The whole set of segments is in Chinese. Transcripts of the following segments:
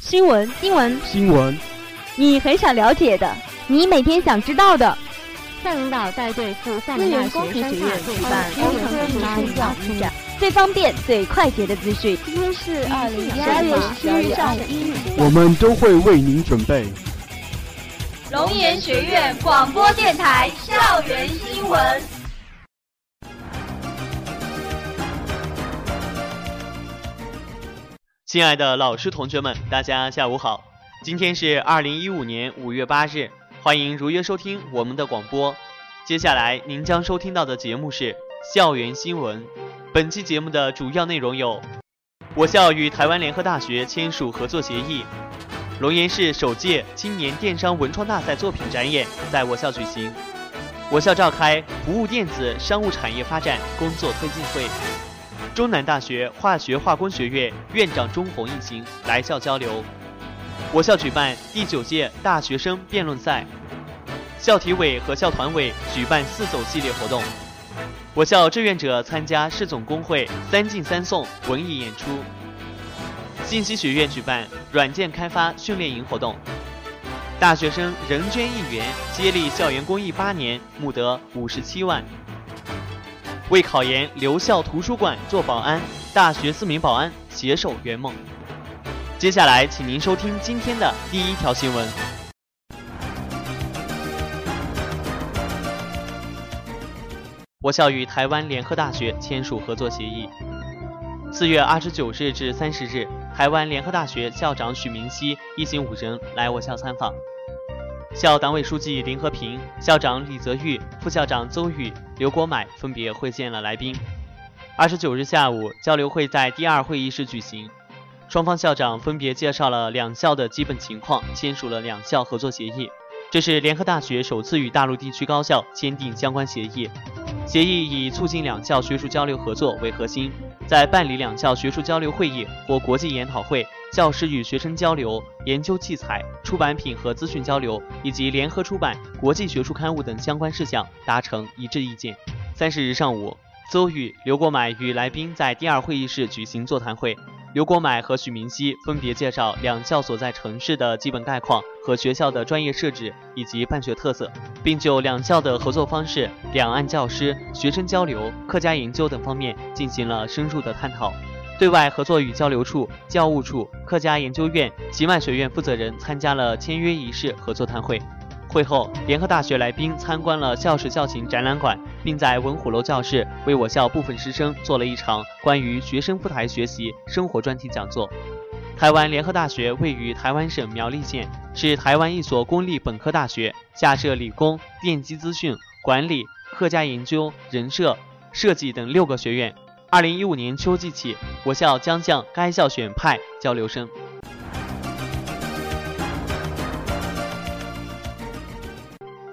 新闻，新闻，新闻，你很想了解的，你每天想知道的。校领导带队赴厦门大学工程学院举办工程师深造一展，最方便、最快捷的资讯。今天是二零十二月十七日上午一日，我们都会为您准备。龙岩学院广播电台校园新闻。亲爱的老师、同学们，大家下午好！今天是二零一五年五月八日。欢迎如约收听我们的广播。接下来您将收听到的节目是校园新闻。本期节目的主要内容有：我校与台湾联合大学签署合作协议；龙岩市首届青年电商文创大赛作品展演在我校举行；我校召开服务电子商务产业发展工作推进会；中南大学化学化工学院院长钟红一行来校交流。我校举办第九届大学生辩论赛，校体委和校团委举办四走系列活动。我校志愿者参加市总工会三进三送文艺演出。信息学院举办软件开发训练营活动。大学生人捐一元，接力校园公益八年，募得五十七万。为考研留校图书馆做保安，大学四名保安携手圆梦。接下来，请您收听今天的第一条新闻。我校与台湾联合大学签署合作协议。四月二十九日至三十日，台湾联合大学校长许明熙一行五人来我校参访。校党委书记林和平、校长李泽玉、副校长邹宇、刘国买分别会见了来宾。二十九日下午，交流会在第二会议室举行。双方校长分别介绍了两校的基本情况，签署了两校合作协议。这是联合大学首次与大陆地区高校签订相关协议。协议以促进两校学术交流合作为核心，在办理两校学术交流会议或国际研讨会、教师与学生交流、研究器材、出版品和资讯交流以及联合出版国际学术刊物等相关事项达成一致意见。三十日上午，邹宇、刘国买与来宾在第二会议室举行座谈会。刘国买和许明熙分别介绍两校所在城市的基本概况和学校的专业设置以及办学特色，并就两校的合作方式、两岸教师、学生交流、客家研究等方面进行了深入的探讨。对外合作与交流处、教务处、客家研究院、集外学院负责人参加了签约仪式和座谈会。会后，联合大学来宾参观了校史校情展览馆，并在文虎楼教室为我校部分师生做了一场关于学生赴台学习生活专题讲座。台湾联合大学位于台湾省苗栗县，是台湾一所公立本科大学，下设理工、电机资讯、管理、客家研究、人社、设计等六个学院。二零一五年秋季起，我校将向该校选派交流生。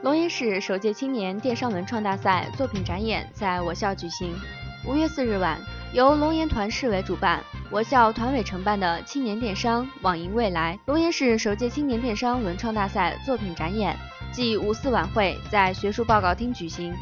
龙岩市首届青年电商文创大赛作品展演在我校举行。五月四日晚，由龙岩团市委主办，我校团委承办的青年电商网赢未来龙岩市首届青年电商文创大赛作品展演暨五四晚会在学术报告厅举行。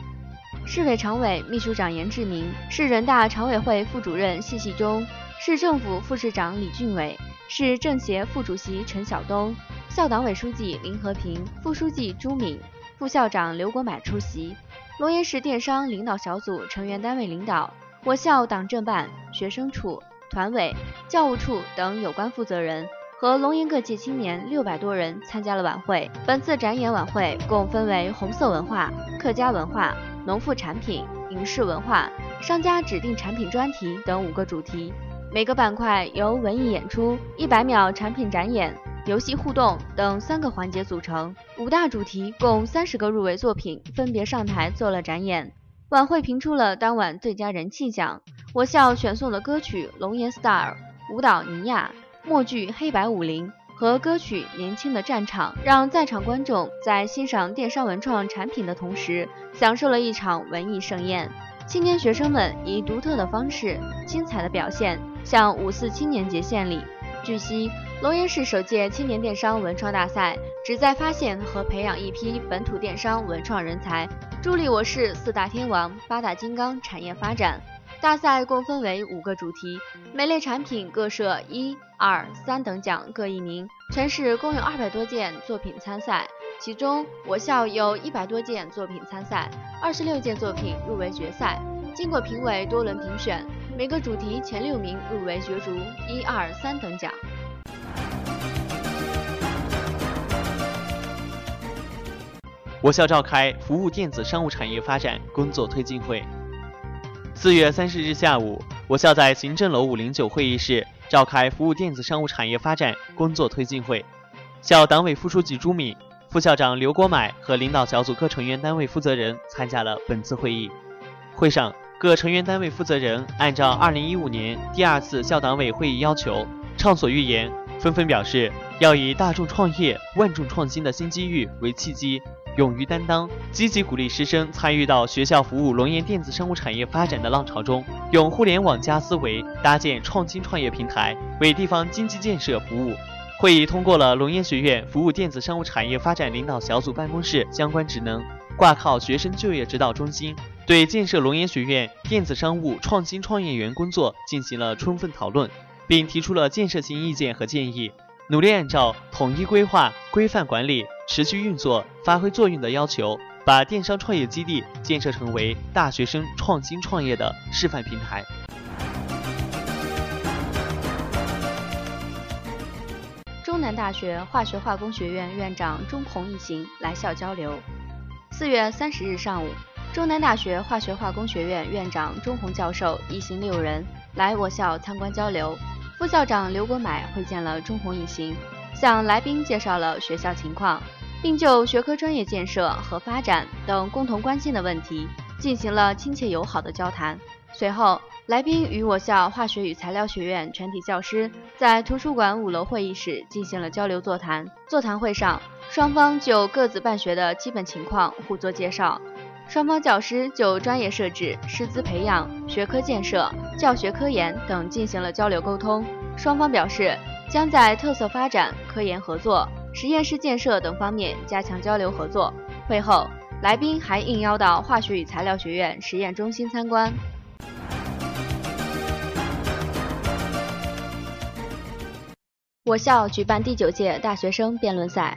市委常委、秘书长严志明，市人大常委会副主任谢锡忠，市政府副市长李俊伟，市政协副主席陈晓东，校党委书记林和平，副书记朱敏。副校长刘国买出席，龙岩市电商领导小组成员单位领导，我校党政办、学生处、团委、教务处等有关负责人和龙岩各界青年六百多人参加了晚会。本次展演晚会共分为红色文化、客家文化、农副产品、影视文化、商家指定产品专题等五个主题，每个板块由文艺演出、一百秒产品展演。游戏互动等三个环节组成，五大主题共三十个入围作品分别上台做了展演。晚会评出了当晚最佳人气奖，我校选送的歌曲《龙岩 Star》、舞蹈《尼亚》、默剧《黑白武林》和歌曲《年轻的战场》，让在场观众在欣赏电商文创产品的同时，享受了一场文艺盛宴。青年学生们以独特的方式、精彩的表现，向五四青年节献礼。据悉。龙岩市首届青年电商文创大赛旨在发现和培养一批本土电商文创人才，助力我市四大天王、八大金刚产业发展。大赛共分为五个主题，每类产品各设一、二、三等奖各一名，全市共有二百多件作品参赛，其中我校有一百多件作品参赛，二十六件作品入围决赛。经过评委多轮评选，每个主题前六名入围角逐一、二、三等奖。我校召开服务电子商务产业发展工作推进会。四月三十日下午，我校在行政楼五零九会议室召开服务电子商务产业发展工作推进会。校党委副书记朱敏、副校长刘国买和领导小组各成员单位负责人参加了本次会议。会上，各成员单位负责人按照二零一五年第二次校党委会议要求，畅所欲言，纷纷表示要以大众创业、万众创新的新机遇为契机。勇于担当，积极鼓励师生参与到学校服务龙岩电子商务产业发展的浪潮中，用互联网加思维搭建创新创业平台，为地方经济建设服务。会议通过了龙岩学院服务电子商务产业发展领导小组办公室相关职能，挂靠学生就业指导中心，对建设龙岩学院电子商务创新创业园工作进行了充分讨论，并提出了建设性意见和建议。努力按照统一规划、规范管理、持续运作、发挥作用的要求，把电商创业基地建设成为大学生创新创业的示范平台。中南大学化学化工学院院长钟红一行来校交流。四月三十日上午，中南大学化学化工学院院长钟红教授一行六人来我校参观交流。副校长刘国买会见了钟红一行，向来宾介绍了学校情况，并就学科专业建设和发展等共同关心的问题进行了亲切友好的交谈。随后，来宾与我校化学与材料学院全体教师在图书馆五楼会议室进行了交流座谈。座谈会上，双方就各自办学的基本情况互作介绍。双方教师就专业设置、师资培养、学科建设、教学科研等进行了交流沟通。双方表示将在特色发展、科研合作、实验室建设等方面加强交流合作。会后，来宾还应邀到化学与材料学院实验中心参观。我校举办第九届大学生辩论赛，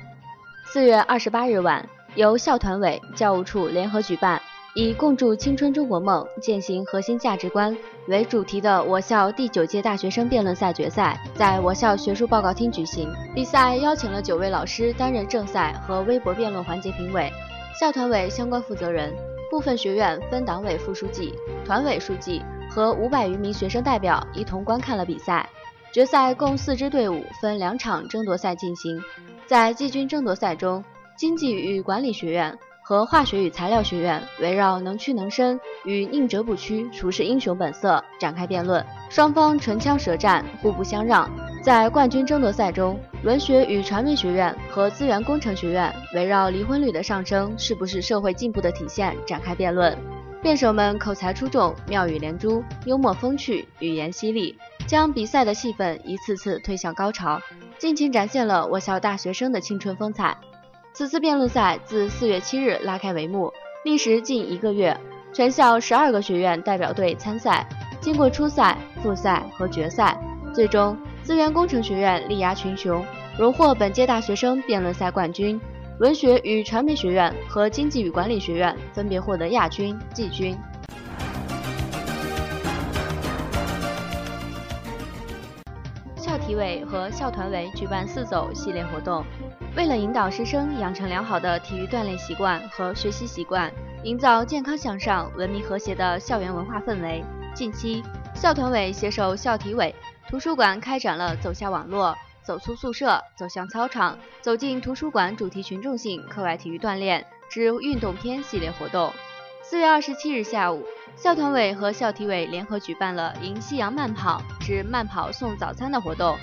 四月二十八日晚。由校团委、教务处联合举办，以“共筑青春中国梦，践行核心价值观”为主题的我校第九届大学生辩论赛决赛，在我校学术报告厅举行。比赛邀请了九位老师担任正赛和微博辩论环节评委，校团委相关负责人、部分学院分党委副书记、团委书记和五百余名学生代表一同观看了比赛。决赛共四支队伍分两场争夺赛进行，在季军争夺赛中。经济与管理学院和化学与材料学院围绕“能屈能伸”与“宁折不屈，处事英雄本色”展开辩论，双方唇枪舌战，互不相让。在冠军争夺赛中，文学与传媒学院和资源工程学院围绕离婚率的上升是不是社会进步的体现展开辩论。辩手们口才出众，妙语连珠，幽默风趣，语言犀利，将比赛的气氛一次次推向高潮，尽情展现了我校大学生的青春风采。此次辩论赛自四月七日拉开帷幕，历时近一个月，全校十二个学院代表队参赛，经过初赛、复赛和决赛，最终资源工程学院力压群雄，荣获本届大学生辩论赛冠军；文学与传媒学院和经济与管理学院分别获得亚军、季军。委和校团委举办“四走”系列活动。为了引导师生养成良好的体育锻炼习惯和学习习惯，营造健康向上、文明和谐的校园文化氛围，近期校团委携手校体委、图书馆开展了“走下网络、走出宿舍、走向操场、走进图书馆”主题群众性课外体育锻炼之运动篇系列活动。四月二十七日下午，校团委和校体委联合举办了“迎夕阳慢跑之慢跑送早餐”的活动。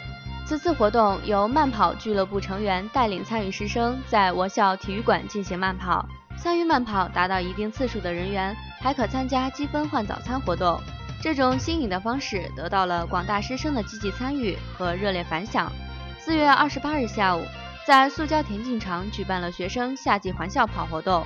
此次活动由慢跑俱乐部成员带领参与师生在我校体育馆进行慢跑，参与慢跑达到一定次数的人员还可参加积分换早餐活动。这种新颖的方式得到了广大师生的积极参与和热烈反响。四月二十八日下午，在塑胶田径场举办了学生夏季环校跑活动。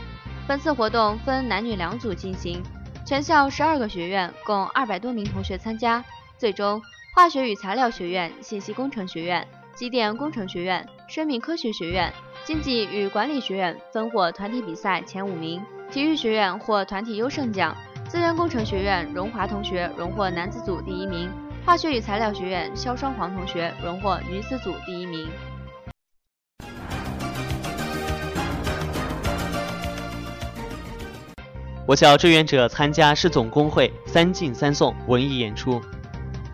本次活动分男女两组进行，全校十二个学院共二百多名同学参加。最终，化学与材料学院、信息工程学院、机电工程学院、生命科学学院、经济与管理学院分获团体比赛前五名，体育学院获团体优胜奖。资源工程学院荣华同学荣获男子组第一名，化学与材料学院肖双黄同学荣获女子组第一名。我校志愿者参加市总工会三进三送文艺演出。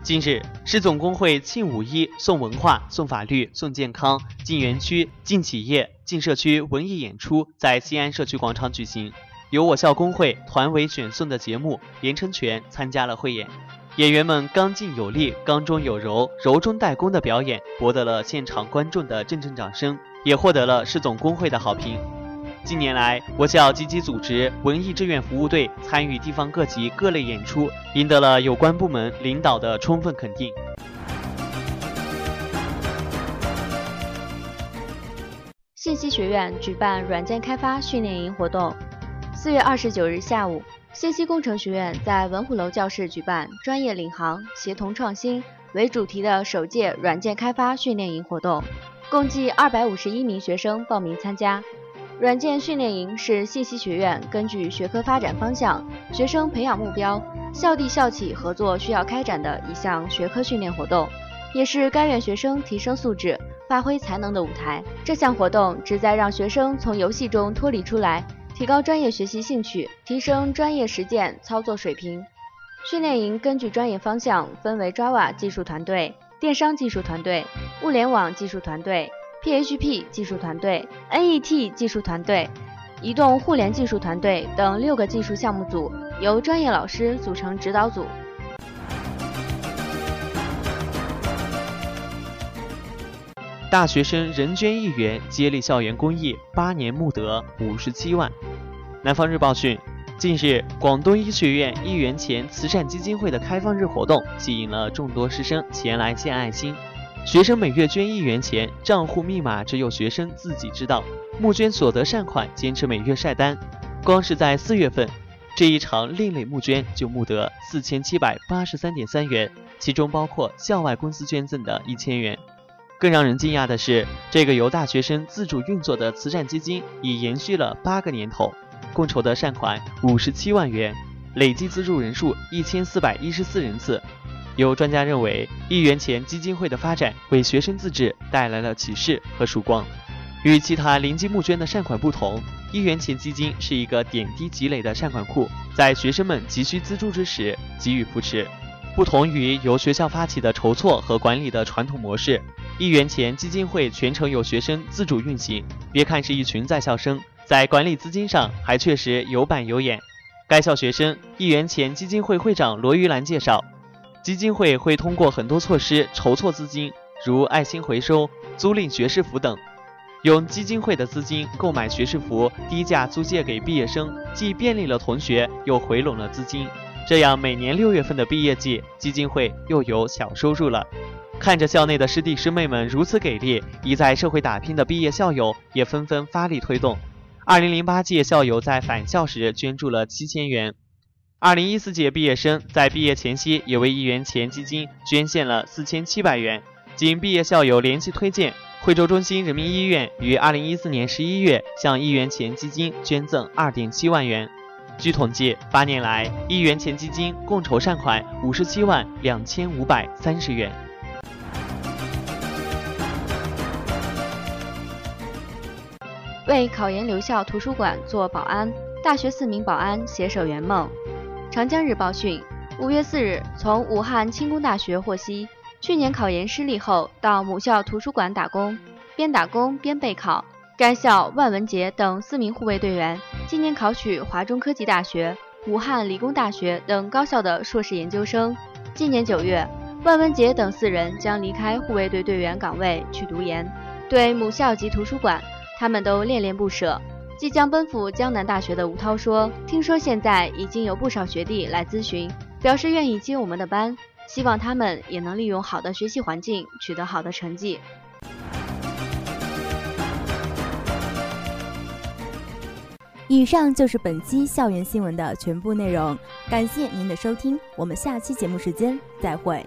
近日，市总工会庆五一送文化、送法律、送健康、进园区、进企业、进社区文艺演出在西安社区广场举行。由我校工会团委选送的节目《连成拳》参加了汇演，演员们刚劲有力、刚中有柔、柔中带攻的表演，博得了现场观众的阵阵掌声，也获得了市总工会的好评。近年来，我校积极组织文艺志愿服务队参与地方各级各类演出，赢得了有关部门领导的充分肯定。信息学院举办软件开发训练营活动。四月二十九日下午，信息工程学院在文虎楼教室举办“专业领航，协同创新”为主题的首届软件开发训练营活动，共计二百五十一名学生报名参加。软件训练营是信息学院根据学科发展方向、学生培养目标、校地校企合作需要开展的一项学科训练活动，也是该院学生提升素质、发挥才能的舞台。这项活动旨在让学生从游戏中脱离出来，提高专业学习兴趣，提升专业实践操作水平。训练营根据专业方向分为 Java 技术团队、电商技术团队、物联网技术团队。PHP 技术团队、NET 技术团队、移动互联技术团队等六个技术项目组，由专业老师组成指导组。大学生人捐一元，接力校园公益，八年募得五十七万。南方日报讯，近日，广东医学院一元钱慈善基金会的开放日活动，吸引了众多师生前来献爱心。学生每月捐一元钱，账户密码只有学生自己知道。募捐所得善款坚持每月晒单。光是在四月份，这一场另类募捐就募得四千七百八十三点三元，其中包括校外公司捐赠的一千元。更让人惊讶的是，这个由大学生自主运作的慈善基金已延续了八个年头，共筹得善款五十七万元，累计资助人数一千四百一十四人次。有专家认为，一元钱基金会的发展为学生自治带来了启示和曙光。与其他临机募捐的善款不同，一元钱基金是一个点滴积累的善款库，在学生们急需资助之时给予扶持。不同于由学校发起的筹措和管理的传统模式，一元钱基金会全程由学生自主运行。别看是一群在校生，在管理资金上还确实有板有眼。该校学生一元钱基金会会长罗玉兰介绍。基金会会通过很多措施筹措资金，如爱心回收、租赁学士服等，用基金会的资金购买学士服，低价租借给毕业生，既便利了同学，又回笼了资金。这样每年六月份的毕业季，基金会又有小收入了。看着校内的师弟师妹们如此给力，已在社会打拼的毕业校友也纷纷发力推动。二零零八届校友在返校时捐助了七千元。二零一四届毕业生在毕业前夕也为一元钱基金捐献了四千七百元。经毕业校友联系推荐，惠州中心人民医院于二零一四年十一月向一元钱基金捐赠二点七万元。据统计，八年来一元钱基金共筹善款五十七万两千五百三十元。为考研留校图书馆做保安，大学四名保安携手圆梦。长江日报讯，五月四日，从武汉轻工大学获悉，去年考研失利后，到母校图书馆打工，边打工边备考。该校万文杰等四名护卫队员，今年考取华中科技大学、武汉理工大学等高校的硕士研究生。今年九月，万文杰等四人将离开护卫队队员岗位去读研。对母校及图书馆，他们都恋恋不舍。即将奔赴江南大学的吴涛说：“听说现在已经有不少学弟来咨询，表示愿意接我们的班，希望他们也能利用好的学习环境取得好的成绩。”以上就是本期校园新闻的全部内容，感谢您的收听，我们下期节目时间再会。